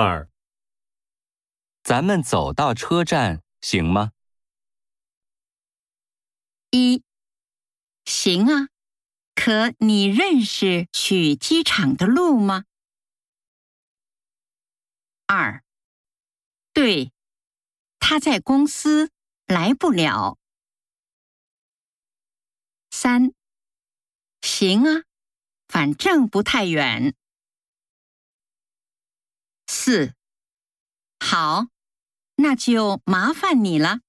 二，咱们走到车站行吗？一，行啊，可你认识去机场的路吗？二，对，他在公司，来不了。三，行啊，反正不太远。四，好，那就麻烦你了。